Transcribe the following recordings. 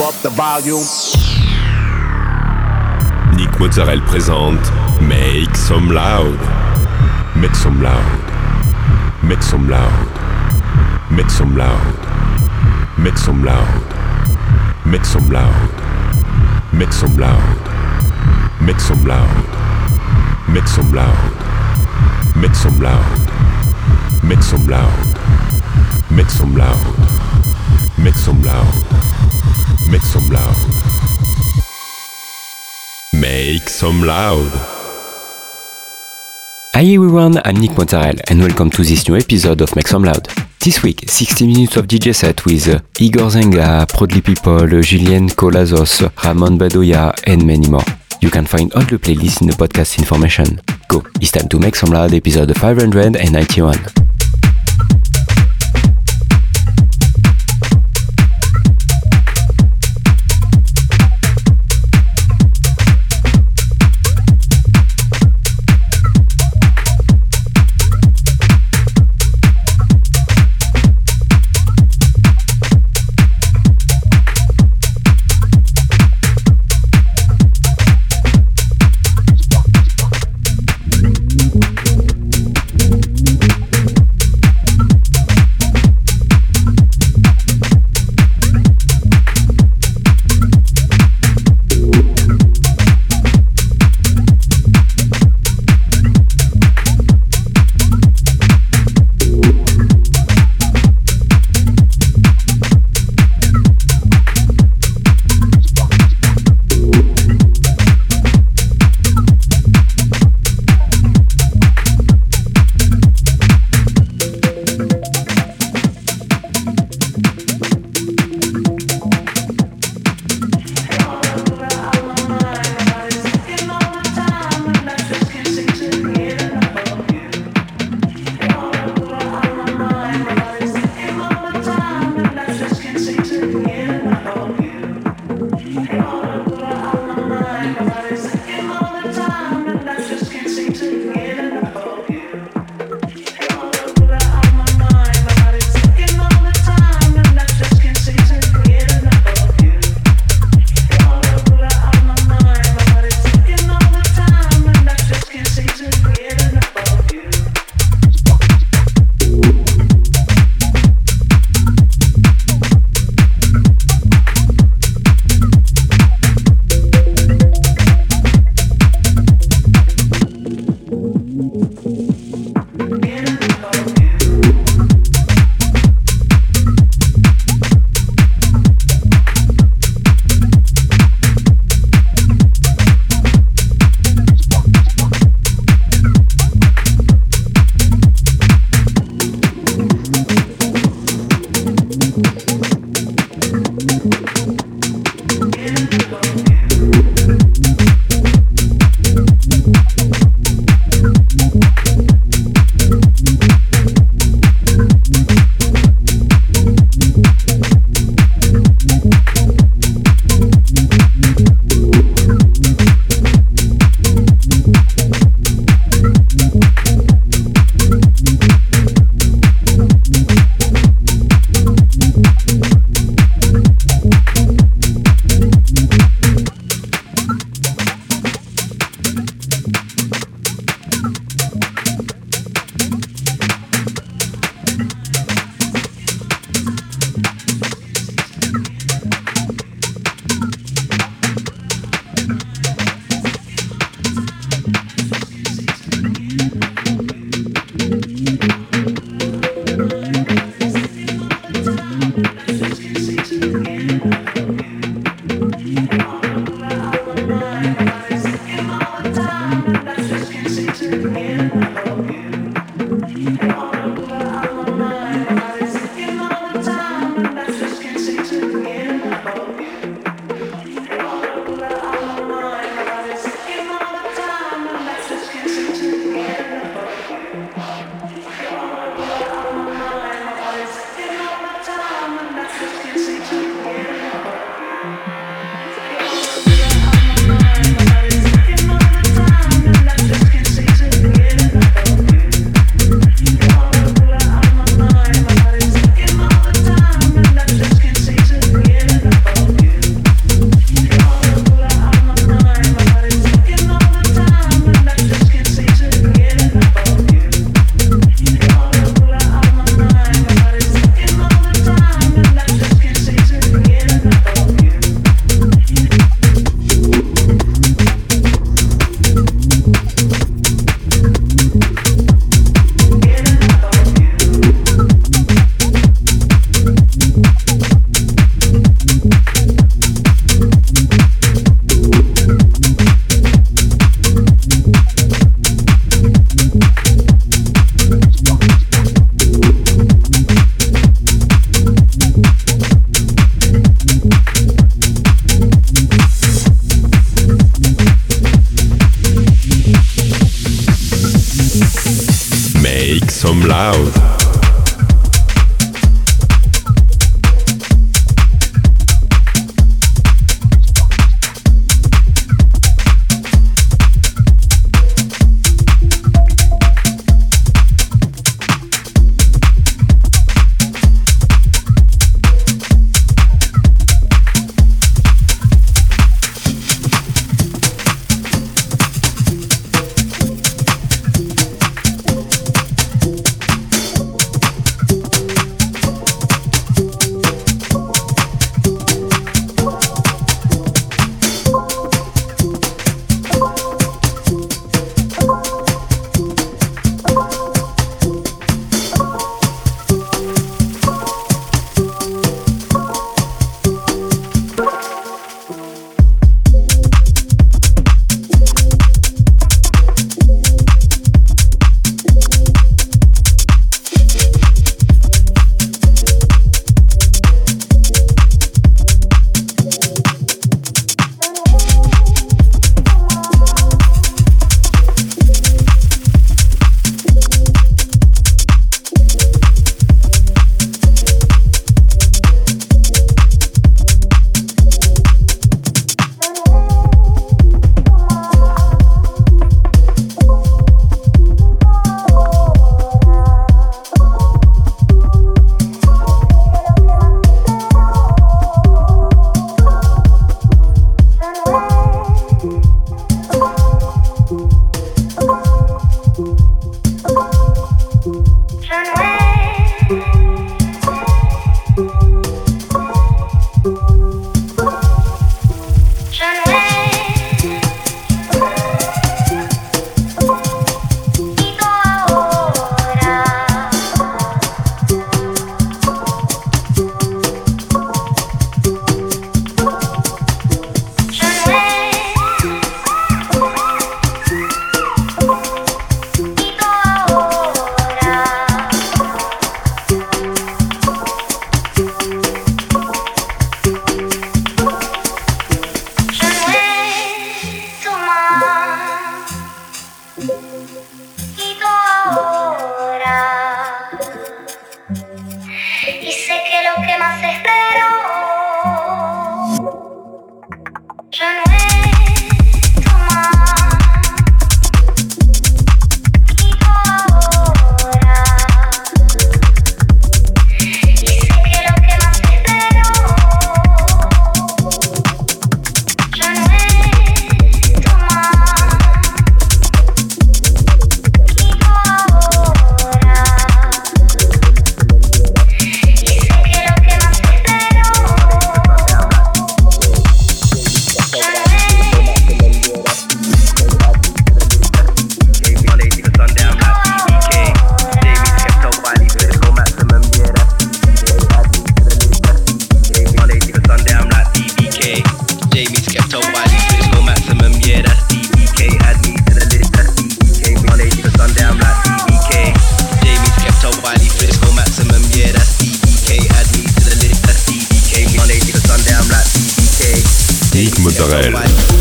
Up the volume. Nick Mozzarella présente Make Some Loud. Make some loud. Make some loud. Make some loud. Make some loud. Make some loud. Make some loud. Make some loud. Make some loud. Make some loud. Make some loud. Make some loud. Make some loud. Make some loud. Make some loud. Hi everyone, I'm Nick Mozzarella and welcome to this new episode of Make Some Loud. This week, 60 minutes of DJ set with uh, Igor Zenga, Prodly People, Julien Colazos, Ramon Badoya and many more. You can find all the playlists in the podcast information. Go, it's time to Make Some Loud episode 591. Skepta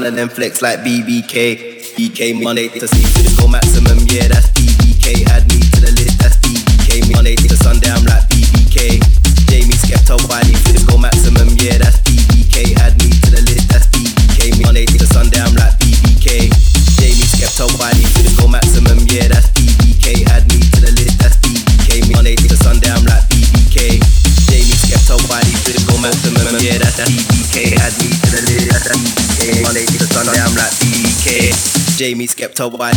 none of them flex like BBK. BK Monday to see, to the maximum, yeah, that's Jamie Skeptoboy.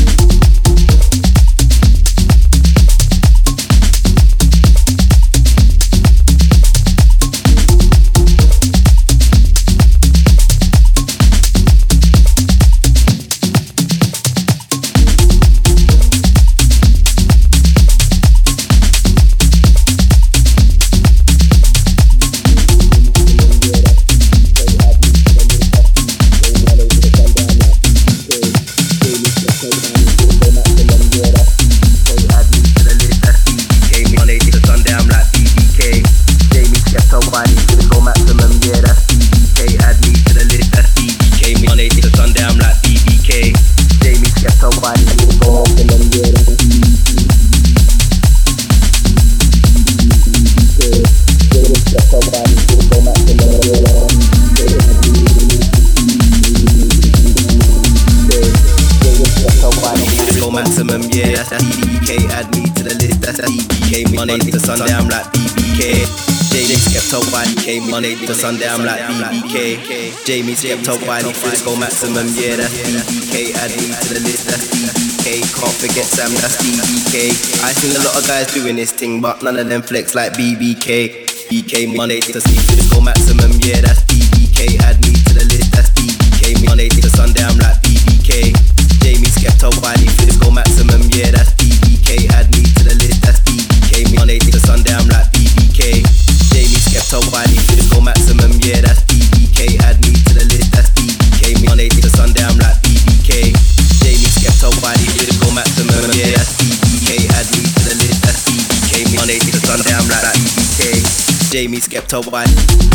BBK. Jamie Skepta, body. Monday to Sunday, I'm like BBK. Jamie Skepta, Wiley, Frisco Maximum, yeah, that's BBK. Add me to the list, that's BBK. Can't forget Sam, that's BBK. I seen a lot of guys doing this thing, but none of them flex like BBK. BK Monday to Frisco Maximum, yeah, that's BBK. To Sunday, I'm like BBK. Jamie Skepta, Wiley, maximum, yeah, that's BBK. Add me to the list, that's BBK. Monday to Sunday, I'm like BBK. Jamie Skepta, body, critical maximum, yeah, that's BBK. Add me to the list, that's BBK. Monday to Sunday, I'm like BBK. Jamie Skepta, body.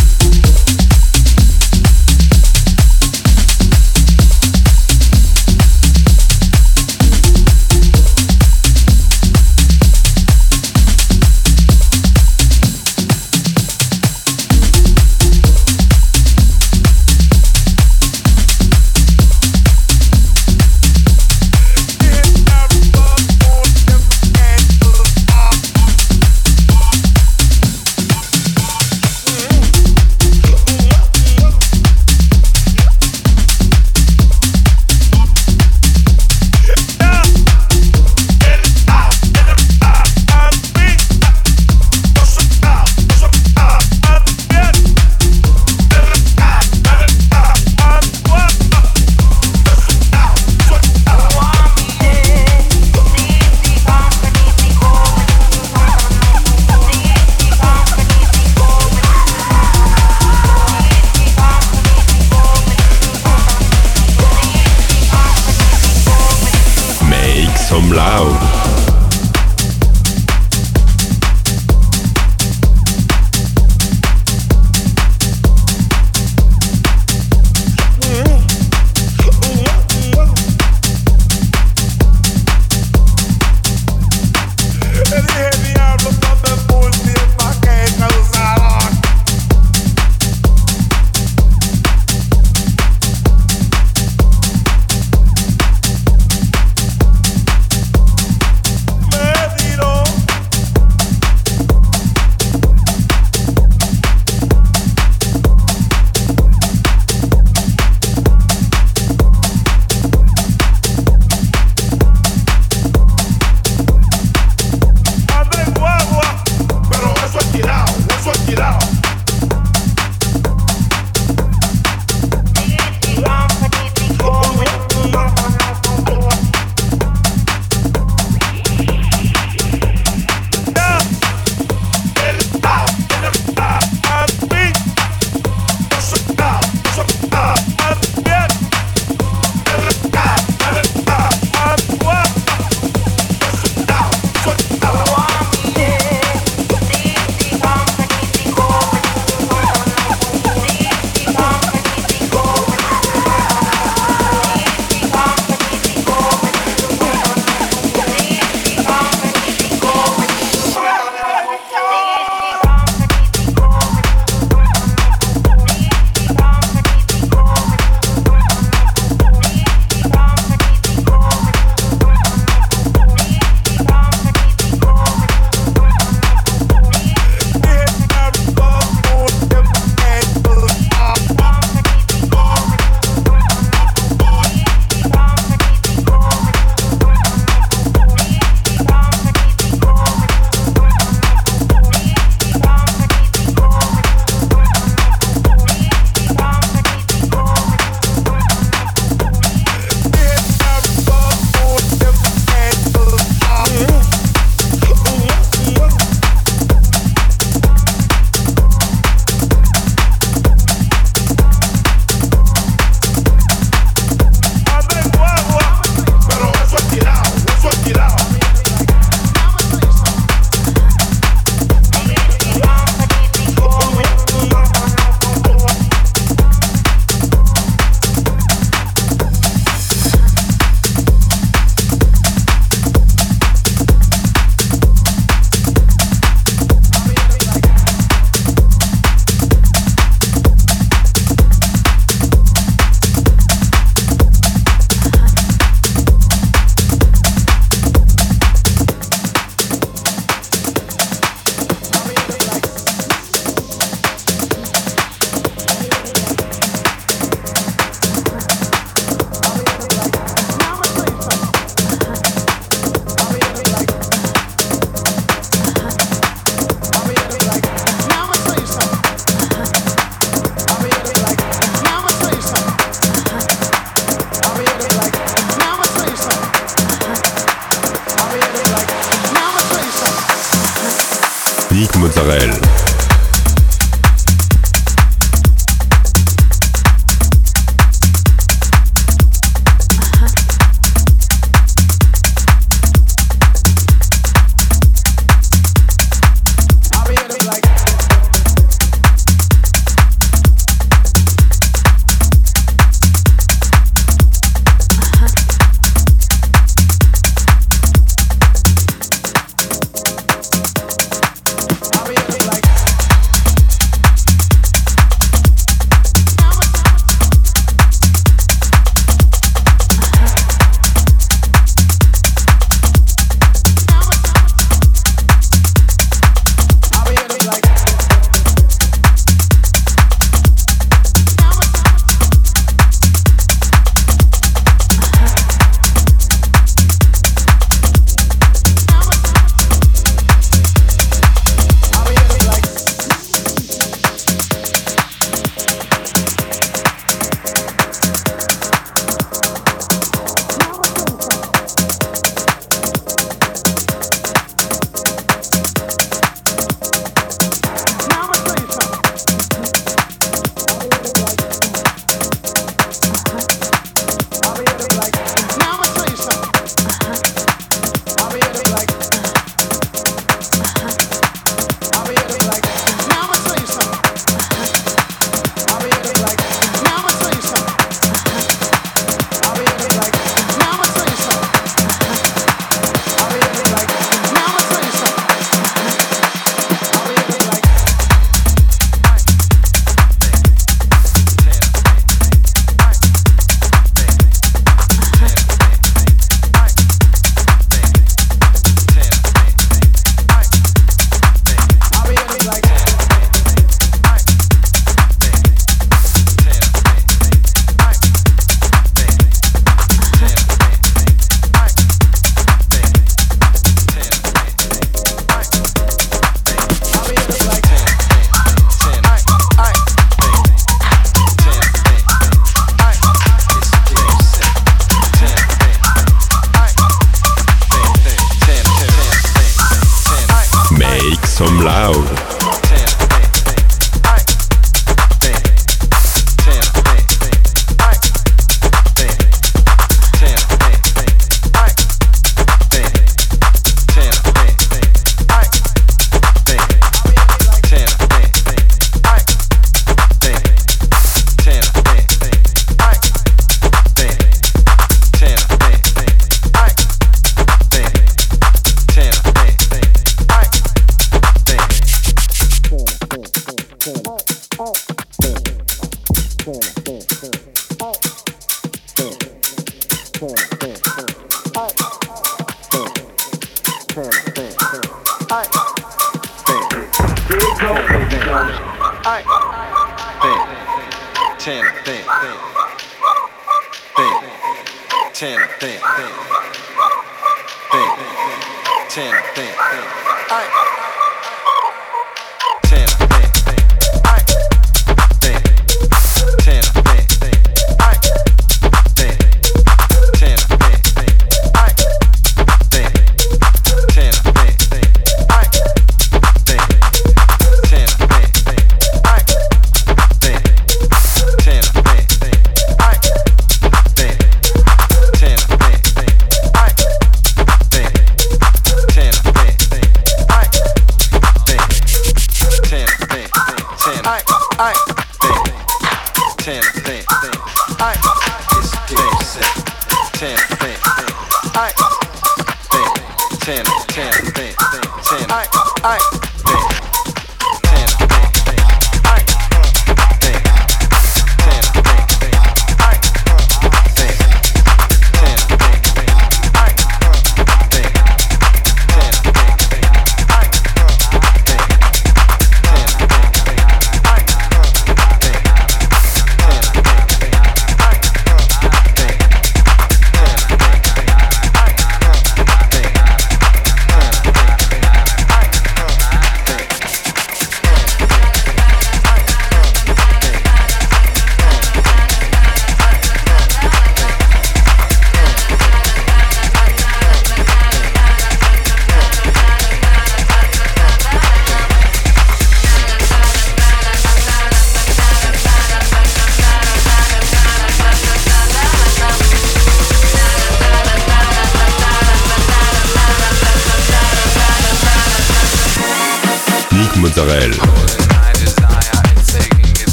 I'm loud.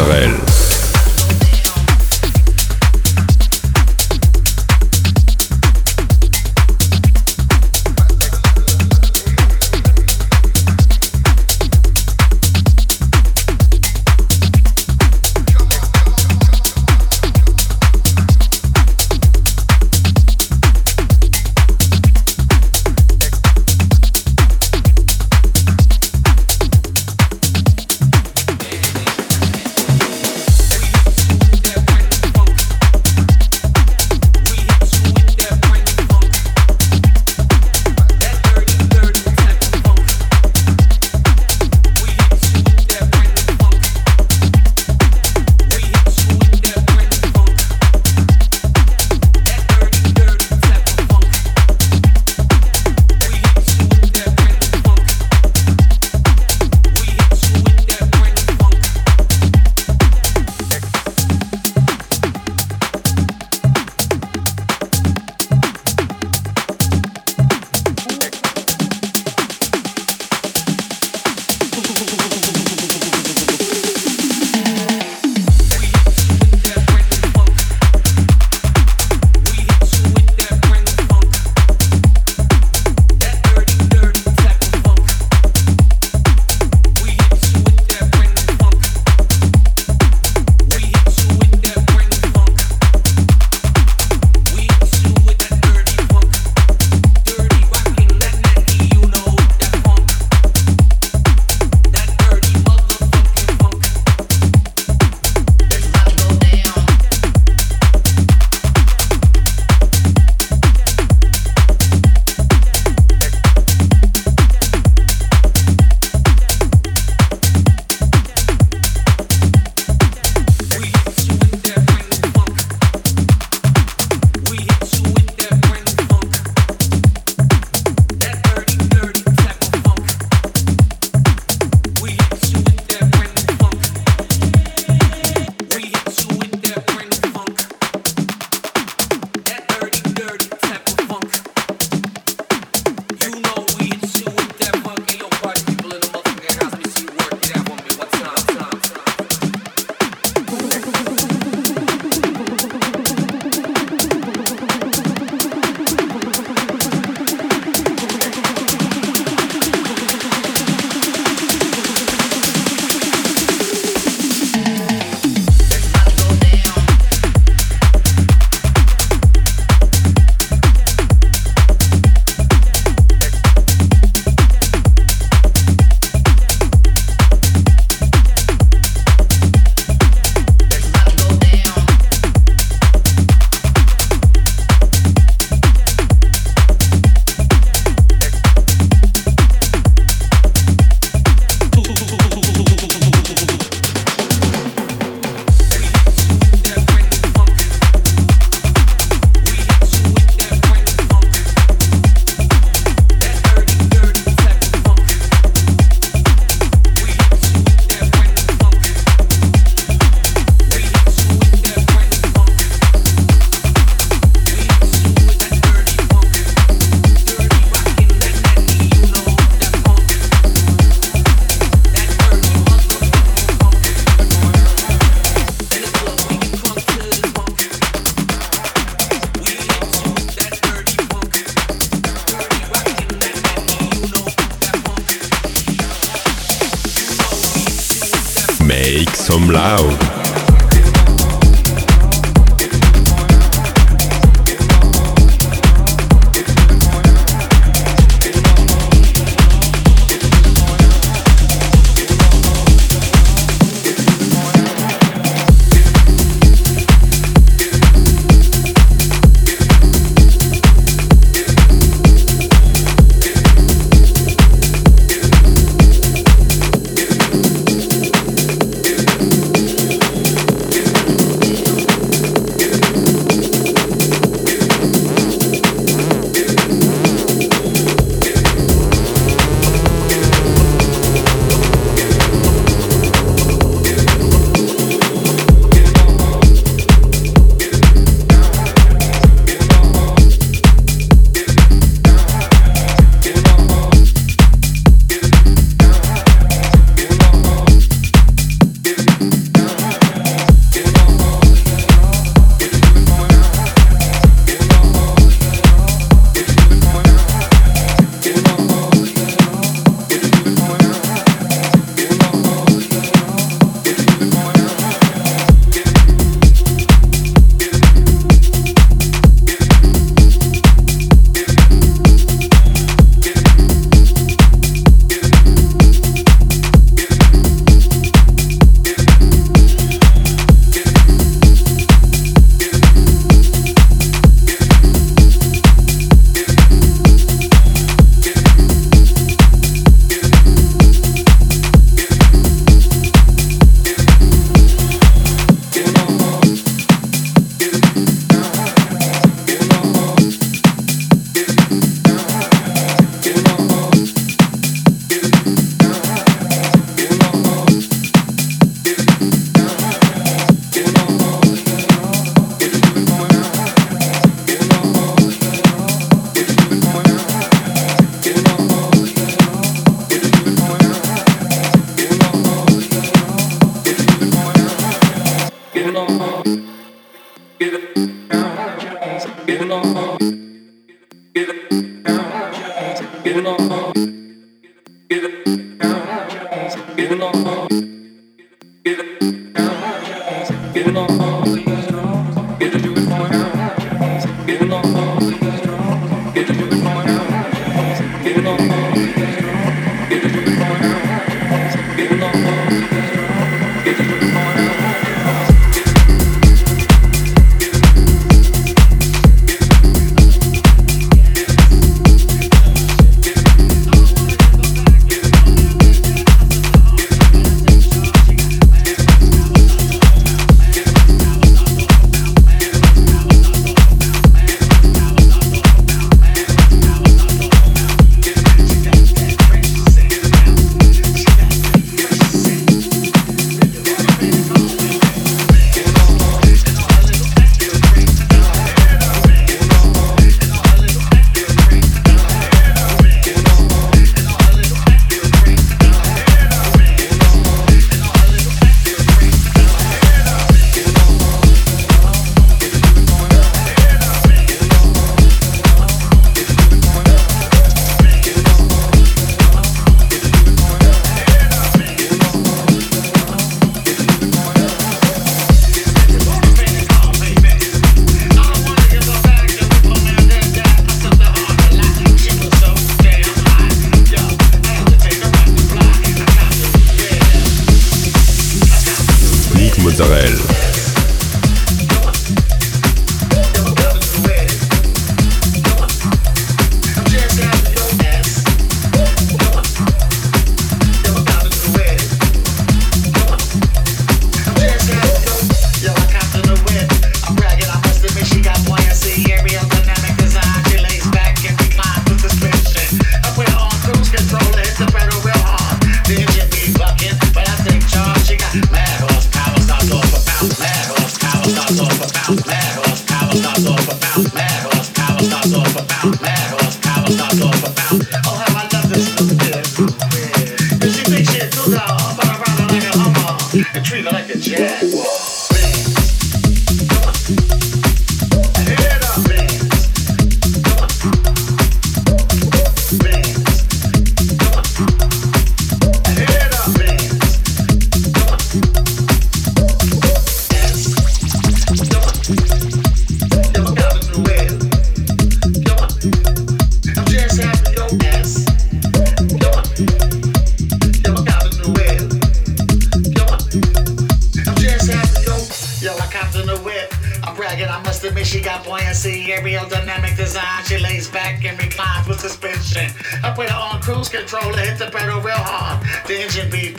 Israel.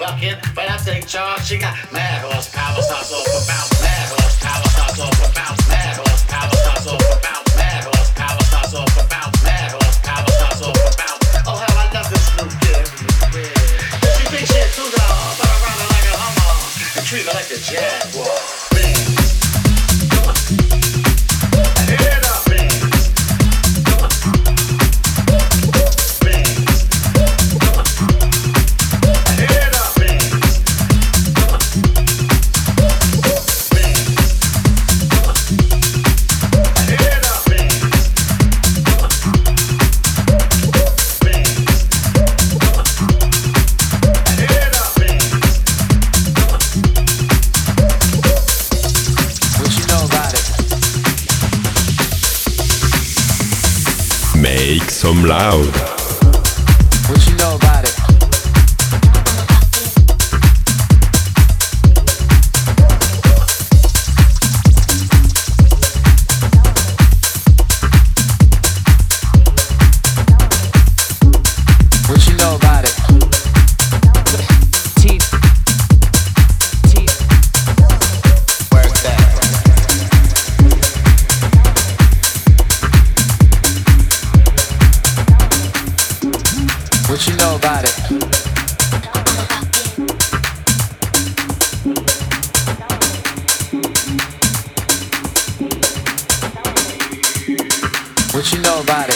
bucket, but I take charge. She got mad horsepower, starts off about Wow. What you know about it? What you know about it?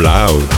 loud.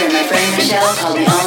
Then my friend Michelle. Called me on